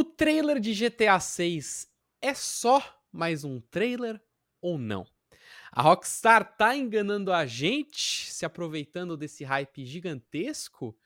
O trailer de GTA 6 é só mais um trailer ou não? A Rockstar tá enganando a gente, se aproveitando desse hype gigantesco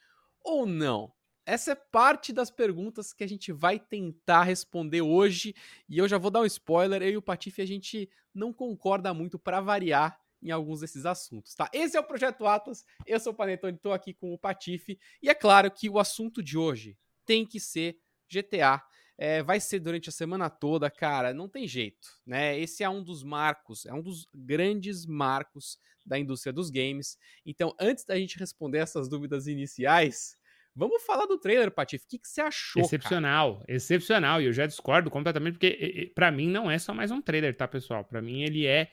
ou não? Essa é parte das perguntas que a gente vai tentar responder hoje, e eu já vou dar um spoiler, eu e o Patife a gente não concorda muito para variar em alguns desses assuntos, tá? Esse é o Projeto Atlas, eu sou o Panetone, tô aqui com o Patife, e é claro que o assunto de hoje tem que ser GTA. É, vai ser durante a semana toda, cara, não tem jeito, né? Esse é um dos marcos, é um dos grandes marcos da indústria dos games. Então, antes da gente responder essas dúvidas iniciais, vamos falar do trailer, Patife. O que, que você achou? Excepcional, cara? excepcional. E eu já discordo completamente, porque para mim não é só mais um trailer, tá, pessoal? Para mim ele é é,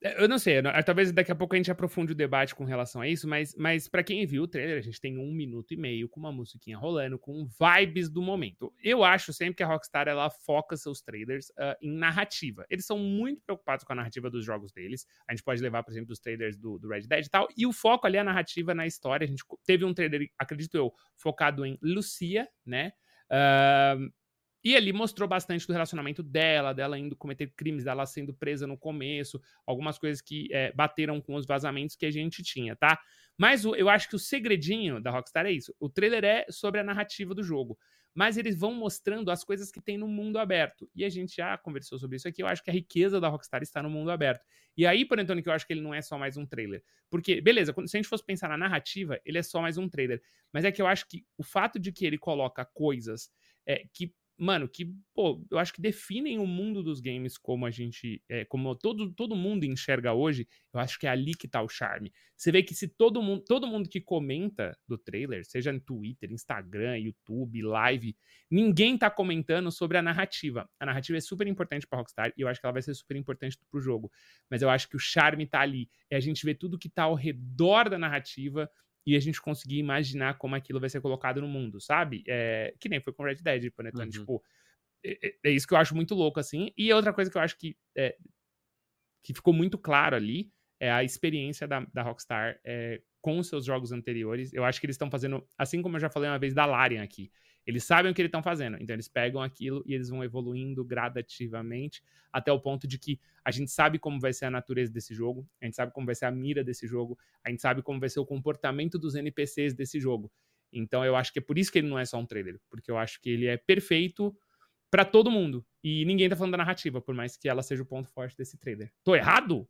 eu não sei, talvez daqui a pouco a gente aprofunde o debate com relação a isso, mas, mas para quem viu o trailer, a gente tem um minuto e meio com uma musiquinha rolando, com vibes do momento. Eu acho sempre que a Rockstar ela foca seus trailers uh, em narrativa. Eles são muito preocupados com a narrativa dos jogos deles. A gente pode levar, por exemplo, os trailers do, do Red Dead e tal, e o foco ali é a narrativa na história. A gente teve um trailer, acredito eu, focado em Lucia, né? Uh, e ali mostrou bastante do relacionamento dela, dela indo cometer crimes, dela sendo presa no começo, algumas coisas que é, bateram com os vazamentos que a gente tinha, tá? Mas o, eu acho que o segredinho da Rockstar é isso. O trailer é sobre a narrativa do jogo. Mas eles vão mostrando as coisas que tem no mundo aberto. E a gente já conversou sobre isso aqui. Eu acho que a riqueza da Rockstar está no mundo aberto. E aí, por Antônio, que eu acho que ele não é só mais um trailer. Porque, beleza, se a gente fosse pensar na narrativa, ele é só mais um trailer. Mas é que eu acho que o fato de que ele coloca coisas é, que mano, que, pô, eu acho que definem o mundo dos games como a gente, é, como todo, todo mundo enxerga hoje, eu acho que é ali que tá o charme. Você vê que se todo mundo, todo mundo que comenta do trailer, seja no Twitter, Instagram, YouTube, live, ninguém tá comentando sobre a narrativa. A narrativa é super importante pra Rockstar e eu acho que ela vai ser super importante pro jogo. Mas eu acho que o charme tá ali. É a gente ver tudo que tá ao redor da narrativa e a gente conseguir imaginar como aquilo vai ser colocado no mundo, sabe? É, que nem foi com Red Dead, Panetone, uhum. tipo, é, é, é, isso que eu acho muito louco, assim. E outra coisa que eu acho que, é, que ficou muito claro ali é a experiência da, da Rockstar é, com os seus jogos anteriores. Eu acho que eles estão fazendo, assim como eu já falei uma vez da Larian aqui, eles sabem o que eles estão fazendo, então eles pegam aquilo e eles vão evoluindo gradativamente até o ponto de que a gente sabe como vai ser a natureza desse jogo, a gente sabe como vai ser a mira desse jogo, a gente sabe como vai ser o comportamento dos NPCs desse jogo. Então eu acho que é por isso que ele não é só um trailer, porque eu acho que ele é perfeito para todo mundo. E ninguém tá falando da narrativa, por mais que ela seja o ponto forte desse trailer. Tô errado?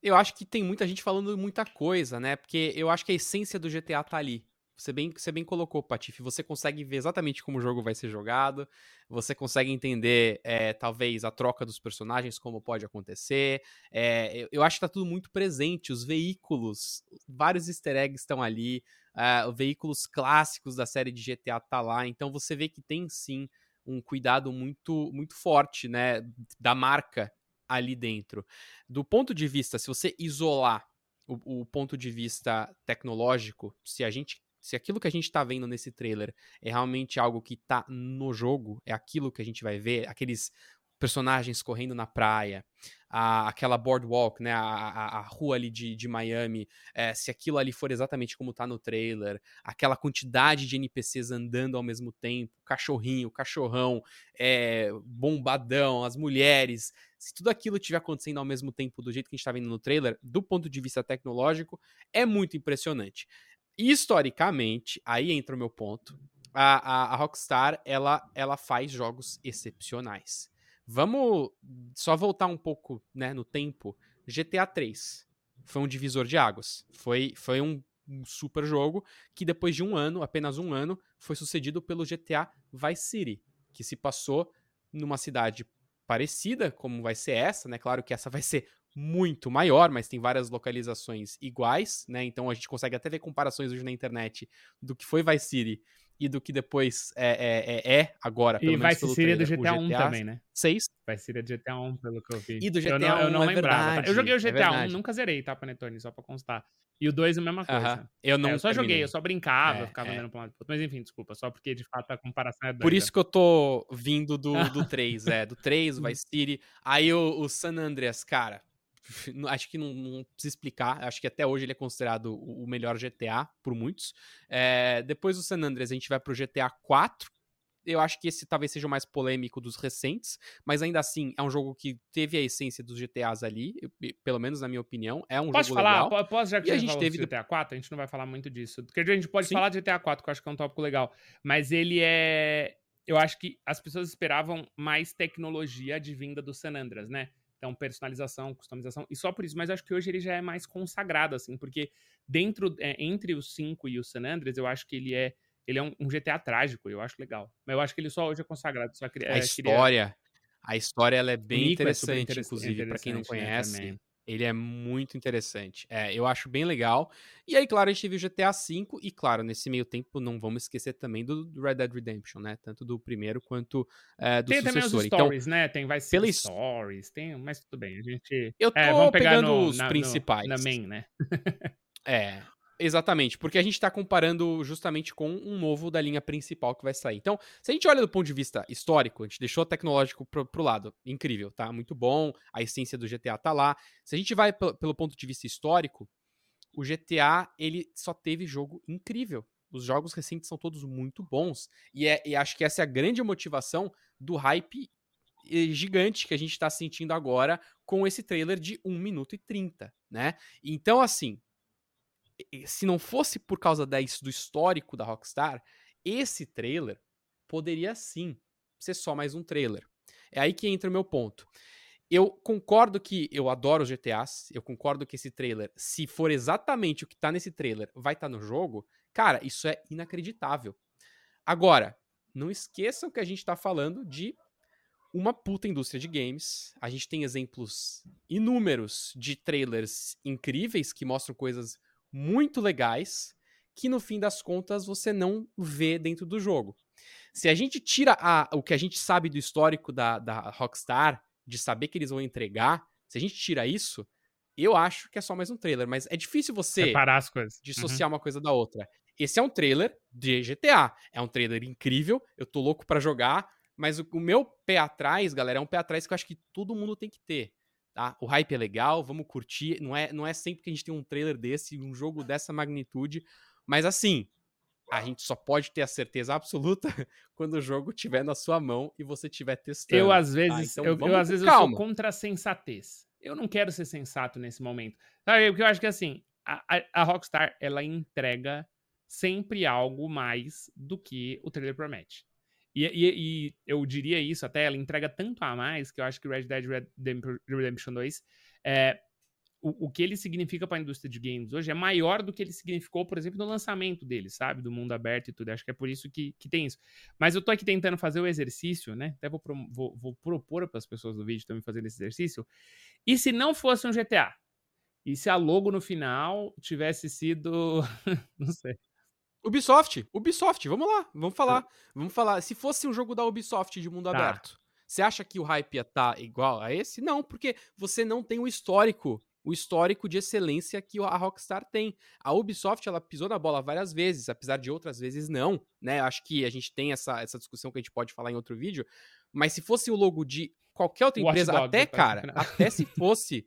Eu acho que tem muita gente falando muita coisa, né? Porque eu acho que a essência do GTA tá ali. Você bem, você bem colocou, Patife. Você consegue ver exatamente como o jogo vai ser jogado. Você consegue entender, é, talvez, a troca dos personagens, como pode acontecer. É, eu acho que tá tudo muito presente. Os veículos, vários easter eggs estão ali. Uh, veículos clássicos da série de GTA tá lá. Então você vê que tem sim um cuidado muito, muito forte, né, da marca ali dentro. Do ponto de vista, se você isolar o, o ponto de vista tecnológico, se a gente se aquilo que a gente tá vendo nesse trailer é realmente algo que tá no jogo, é aquilo que a gente vai ver, aqueles personagens correndo na praia, a, aquela boardwalk, né, a, a, a, rua ali de, de Miami, é, se aquilo ali for exatamente como tá no trailer, aquela quantidade de NPCs andando ao mesmo tempo, cachorrinho, cachorrão, é, bombadão, as mulheres, se tudo aquilo estiver acontecendo ao mesmo tempo do jeito que a gente tá vendo no trailer, do ponto de vista tecnológico, é muito impressionante historicamente, aí entra o meu ponto, a, a, a, Rockstar, ela, ela faz jogos excepcionais. Vamos só voltar um pouco né, no tempo. GTA 3 foi um divisor de águas. Foi, foi um, um super jogo que depois de um ano, apenas um ano, foi sucedido pelo GTA Vice City, que se passou numa cidade parecida como vai ser essa, né? Claro que essa vai ser muito maior, mas tem várias localizações iguais, né? Então a gente consegue até ver comparações hoje na internet do que foi Vice City e do que depois é, é, é, é agora. Pelo e menos Vice City é do GTA, 1 também, né? 6. Vice City é do GTA 1, pelo que eu vi. E do GTA eu não, 1, eu não é lembrava. verdade, tá? Eu joguei o GTA é 1, nunca zerei, tá, Panetone? Só pra constar. E o 2 é a mesma coisa. Uh -huh. Eu não é, eu só terminei. joguei, eu só brincava, É, ficava é. andando pra um lado. Mas enfim, desculpa, só porque de fato a comparação é doida. Por isso que eu tô vindo do, do 3, é. Do 3, o Vice City. Aí o, o San Andreas, cara, acho que não, não precisa explicar. Acho que até hoje ele é considerado o melhor GTA por muitos. É, depois do San Andreas, a gente vai pro GTA 4, Eu acho que esse talvez seja o mais polêmico dos recentes, mas ainda assim é um jogo que teve a essência dos GTAs ali, pelo menos na minha opinião. É um Posso jogo falar? legal. Posso, já que E a gente teve teve GTA 4, a gente não vai falar muito disso. Porque a gente pode Sim. falar de GTA 4, que eu acho que é um tópico legal. Mas ele é. Eu acho que as pessoas esperavam mais tecnologia advinda do San Andreas, né? Então, personalização, customização. E só por isso, mas acho que hoje ele já é mais consagrado, assim, porque dentro, é, entre os 5 e o San Andreas, eu acho que ele é. Ele é um, um GTA trágico, eu acho legal. Mas eu acho que ele só hoje é consagrado. Só queria, A é, história, a história ela é O bem é interessante, interess- inclusive, pra quem não interessante, né, conhece. também. Ele é muito interessante. É, eu acho bem legal. E aí, claro, a gente viu GTA V. E, claro, nesse meio tempo, não vamos esquecer também do do Red Dead Redemption, né? Tanto do primeiro quanto é, do Tem também os sucessor. Então, stories, né? Tem vai ser pela stories, tem, mas tudo bem. A gente. eu tô É, vamos pegar pegando no, os na, no- principais. na main, né? É, exatamente, porque a gente tá comparando justamente com um novo da linha principal que vai sair. Então, se a gente olha do ponto de vista histórico, a gente deixou o tecnológico pro, pro lado, incrível, tá? Muito bom, a essência do GTA tá lá. Se a gente vai pelo, ponto de vista histórico, o GTA, ele só teve jogo incrível. Os jogos recentes são todos muito bons. E, é, e acho que essa é a grande motivação do hype eh, gigante que a gente tá sentindo agora com esse trailer de 1 minuto e 30, né? Então, assim, se não fosse por causa da, do histórico da Rockstar, esse trailer poderia sim ser só mais um trailer. É aí que entra o meu ponto. Eu concordo que eu adoro os GTAs, eu concordo que esse trailer, se for exatamente o que tá nesse trailer, vai estar no jogo, cara, isso é inacreditável. Agora, não esqueçam que a gente tá falando de uma puta indústria de games. A gente tem exemplos inúmeros de trailers incríveis que mostram coisas muito legais que no fim das contas você não vê dentro do jogo. Se a gente tira a- o que a gente sabe do histórico da, da Rockstar, de saber que eles vão entregar, se a gente tira isso, eu acho que é só mais um trailer. Mas é difícil você Separar as coisas. Uhum. dissociar uma coisa da outra. Esse é um trailer de GTA. É um trailer incrível. Eu tô louco pra jogar. Mas o, o meu pé atrás, galera, é um pé atrás que eu acho que todo mundo tem que ter. Tá? O hype é legal, vamos curtir. Não é, não é sempre que a gente tem um trailer desse, um jogo dessa magnitude. Mas assim, a gente só pode ter a certeza absoluta quando o jogo estiver na sua mão e você estiver testando. Eu, às vezes, então eu, eu, às vezes eu sou calma. contra a sensatez. Eu não quero ser sensato nesse momento. Sabe, porque eu acho que assim, a, a- a Rockstar, ela entrega sempre algo mais do que o trailer promete. E, e- e eu diria isso até, ela entrega tanto a mais que eu acho que Red Dead Redemp- Redemption 2 é, o, o que ele significa para a indústria de games hoje é maior do que ele significou, por exemplo, no lançamento dele, sabe? Do mundo aberto e tudo. Acho que é por isso que, que tem isso. Mas eu tô aqui tentando fazer o exercício, né? Até vou, pro- vou, vou propor para as pessoas do vídeo também fazendo esse exercício. E se não fosse um GTA? E se a logo no final tivesse sido. não sei. Ubisoft, Ubisoft, vamos lá, vamos falar. Vamos falar. Se fosse um jogo da Ubisoft de mundo Tá. aberto, você acha que o hype ia estar igual a esse? Não, porque você não tem o histórico, o histórico de excelência que a Rockstar tem. A Ubisoft, ela pisou na bola várias vezes, apesar de outras vezes não, né? Acho que a gente tem essa, essa discussão que a gente pode falar em outro vídeo, mas se fosse o logo de qualquer outra Watch empresa, até, no cara, até se fosse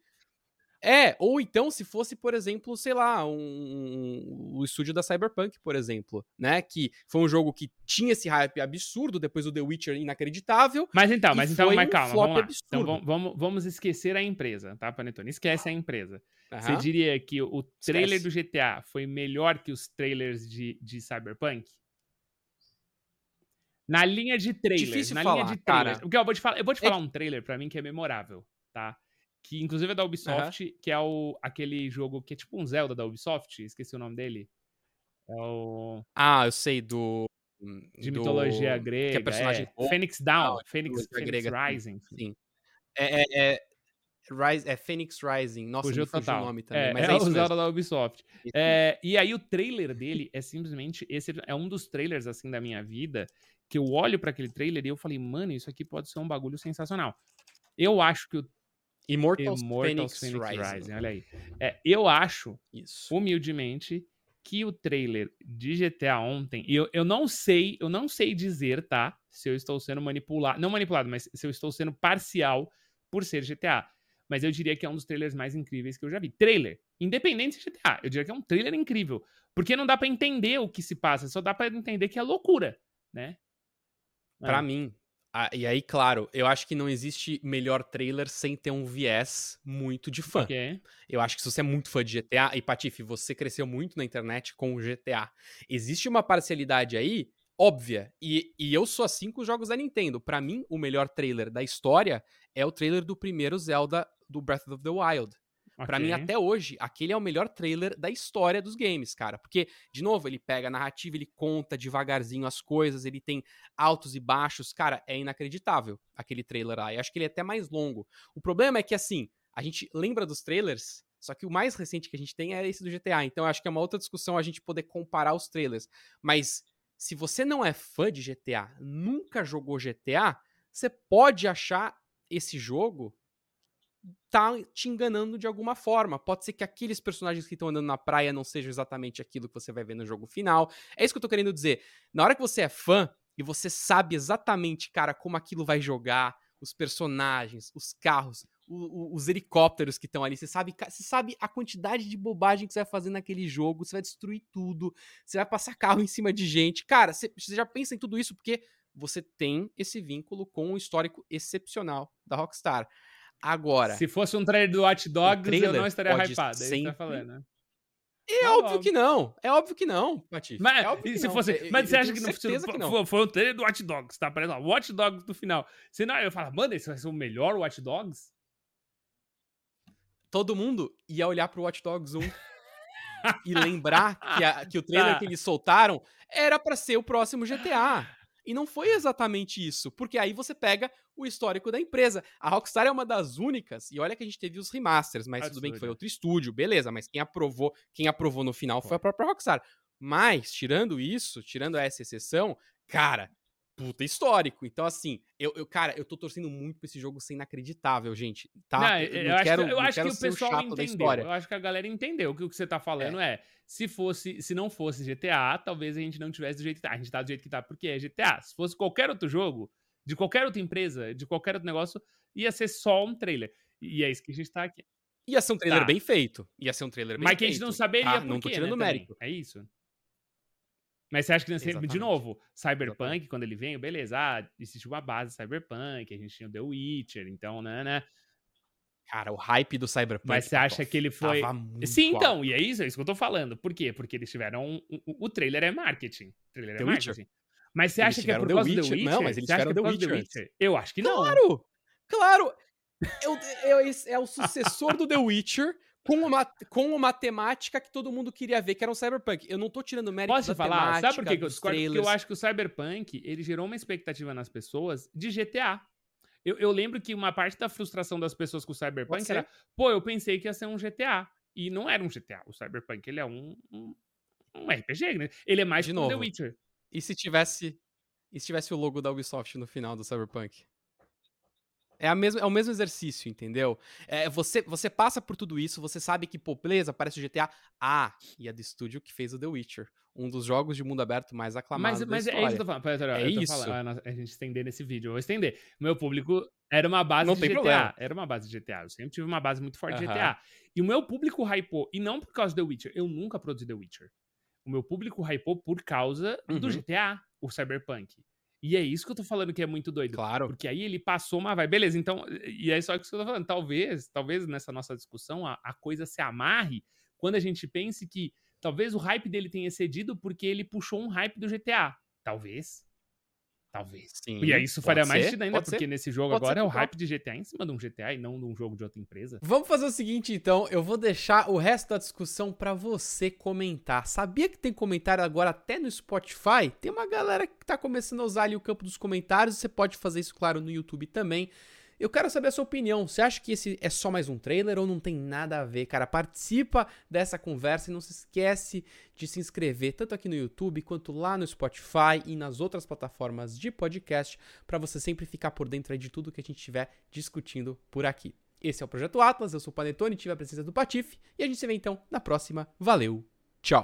é, ou então se fosse, por exemplo, sei lá, um, o estúdio da Cyberpunk, por exemplo, né? Que foi um jogo que tinha esse hype absurdo depois do The Witcher inacreditável. Mas então, mas então, mas um calma, vamos lá. absurdo. Então vamos, vamos, esquecer a empresa, tá, Panetone? Esquece a empresa. Você Aham. diria que o trailer Esquece. do GTA foi melhor que os trailers de, de Cyberpunk? Na linha de trailers, Difícil na falar, linha de trailers. cara. Eu vou te falar, eu vou te É falar um trailer pra mim que é memorável, tá? Que inclusive é da Ubisoft, que é o aquele jogo que é tipo um Zelda da Ubisoft, esqueci o nome dele. É o Ah, eu sei, do. de do- mitologia grega, Que é personagem é, Phoenix Down, é Phoenix, Phoenix grega, sim, Rising. Sim. É, é, é, Rise, é Phoenix Rising. Nossa, Fugiu fugiu o nome também, é, mas é, é, o. Zelda da Ubisoft. É, e aí o trailer dele é simplesmente esse é um dos trailers assim da minha vida que eu olho pra aquele trailer e eu falei, mano, isso aqui pode ser um bagulho sensacional. Eu acho que o Immortals, Immortals Phoenix, Phoenix Rising. Rising, olha aí. É, eu acho Isso. humildemente que o trailer de GTA ontem, e eu, eu não sei, eu não sei dizer, tá? Se eu estou sendo manipulado, não manipulado, mas se eu estou sendo parcial por ser GTA. Mas eu diria que é um dos trailers mais incríveis que eu já vi. Trailer, independente de GTA, eu diria que é um trailer incrível. Porque não dá pra entender o que se passa, só dá pra entender que é loucura, né? Pra mim, ah, e aí, claro, eu acho que não existe melhor trailer sem ter um viés muito de fã. Ok. Eu acho que se você é muito fã de GTA, e Patife, você cresceu muito na internet com o GTA. Existe uma parcialidade aí, óbvia, e, e eu sou assim com os jogos da Nintendo. Pra mim, o melhor trailer da história é o trailer do primeiro Zelda do Breath of the Wild. Pra mim, ok. até hoje, aquele é o melhor trailer da história dos games, cara. Porque, de novo, ele pega a narrativa, ele conta devagarzinho as coisas, ele tem altos e baixos. Cara, é inacreditável aquele trailer lá. E acho que ele é até mais longo. O problema é que, assim, a gente lembra dos trailers, só que o mais recente que a gente tem é esse do GTA. Então, eu acho que é uma outra discussão a gente poder comparar os trailers. Mas, se você não é fã de GTA, nunca jogou GTA, você pode achar esse jogo tá te enganando de alguma forma. Pode ser que aqueles personagens que estão andando na praia não sejam exatamente aquilo que você vai ver no jogo final. É isso que eu tô querendo dizer. Na hora que você é fã e você sabe exatamente, cara, como aquilo vai jogar, os personagens, os carros, o- o- os helicópteros que estão ali, você sabe, você sabe a quantidade de bobagem que você vai fazer naquele jogo, você vai destruir tudo, você vai passar carro em cima de gente. Cara, você, você já pensa em tudo isso porque você tem esse vínculo com o histórico excepcional da Rockstar. Agora, Se fosse um trailer do Watch Dogs, eu trailer não estaria hypado. É isso que sempre- tá falando, né? é óbvio logo. que não. É óbvio que não, Patife. Mas, é óbvio se não. fosse, Eu- mas eu você acha que não, certeza que não. foi, foi um trailer do Watch Dogs, tá? Aparecendo lá, Watch Dogs no final. Senão eu falo, mano, esse vai ser o melhor Watch Dogs? Todo mundo ia olhar pro Watch Dogs 1 e lembrar que, a- que o trailer Tá. que eles soltaram era pra ser o próximo GTA. E não foi exatamente isso, porque aí você pega o histórico da empresa. A Rockstar é uma das únicas, e olha que a gente teve os remasters, mas tudo bem que foi Absurdo. outro estúdio, beleza, mas quem aprovou, quem aprovou no final foi a própria Rockstar. Mas, tirando isso, tirando essa exceção, cara, puta histórico. Então, assim, eu, eu cara, eu tô torcendo muito pra esse jogo ser inacreditável, gente. Tá? Não, eu eu, não acho, quero, que, eu acho que quero o o pessoal da entendeu. Eu acho que a galera entendeu que o que você tá falando é. se fosse, se não fosse GTA, talvez a gente não tivesse do jeito que tá. A gente tá do jeito que tá porque é GTA. Se fosse qualquer outro jogo, de qualquer outra empresa, de qualquer outro negócio, ia ser só um trailer. E é isso que a gente tá aqui. Ia ser um trailer Tá. bem feito. Ia ser um trailer bem Mas feito. que a gente não saberia tá? por Não tô tirando né, mérito. É isso. Mas você acha que sempre, de Exatamente. novo, Cyberpunk, quando ele veio, beleza, ah, existe uma base Cyberpunk, a gente tinha o The Witcher, então, né, né? Cara, o hype do Cyberpunk. Mas você acha que ele foi. Sim, alto. então, e é isso, é isso que eu tô falando. Por quê? Porque eles tiveram. Um, um- o trailer é marketing. O trailer é The Witcher? marketing. Mas você Eles acha que é por causa do The Witcher? Witcher? Não, mas eles é tiveram por The causa do The Witcher Witcher? Eu acho que não. Claro! Claro! Eu- eu- esse é o sucessor do The Witcher com uma, com uma temática que todo mundo queria ver, que era um Cyberpunk. Eu não tô tirando mérito Posso da falar? Sabe por que, eu discordo? Porque eu acho que o Cyberpunk, ele gerou uma expectativa nas pessoas de GTA. Eu, eu lembro que uma parte da frustração das pessoas com o Cyberpunk era, pô, eu pensei que ia ser um GTA. E não era um GTA. O Cyberpunk, ele é um, um, um RPG, né? Ele é mais De um The novo. Witcher. E se tivesse. E se tivesse o logo da Ubisoft no final do Cyberpunk? É, a mesma, é o mesmo exercício, entendeu? É, você, você passa por tudo isso, você sabe que, pô, beleza, parece o GTA. Ah, e é do estúdio que fez o The Witcher. Um dos jogos de mundo aberto mais aclamados Mas, mas é isso que eu tô falando. Pera, pera, É isso. falando- a gente estender nesse vídeo, eu vou estender. Meu público era uma base Não de tem GTA. problema. Era uma base de GTA. Eu sempre tive uma base muito forte de Aham. GTA. E o meu público hypou, e não por causa do The Witcher. Eu nunca produzi The Witcher. O meu público hypou por causa do Uhum. GTA, o Cyberpunk. E é isso que eu tô falando que é muito doido. Claro. Porque aí ele passou uma vai. Beleza, então. E é só isso que eu tô falando. Talvez, talvez nessa nossa discussão a, a coisa se amarre quando a gente pense que talvez o hype dele tenha excedido porque ele puxou um hype do GTA. Talvez. Talvez. Sim, e aí isso faria mais sentido ainda, pode ser. porque nesse jogo Pode ser agora é o hype de GTA em cima de um GTA e não de um jogo de outra empresa. Vamos fazer o seguinte, então. Eu vou deixar o resto da discussão pra você comentar. Sabia que tem comentário agora até no Spotify? Tem uma galera que tá começando a usar ali o campo dos comentários. Você pode fazer isso, claro, no YouTube também. Eu quero saber a sua opinião. Você acha que esse é só mais um trailer ou não tem nada a ver, cara? Participa dessa conversa e não se esquece de se inscrever tanto aqui no YouTube quanto lá no Spotify e nas outras plataformas de podcast para você sempre ficar por dentro de tudo que a gente estiver discutindo por aqui. Esse é o Projeto Atlas, eu sou o Panetone, tive a presença do Patife e a gente se vê então na próxima. Valeu, tchau!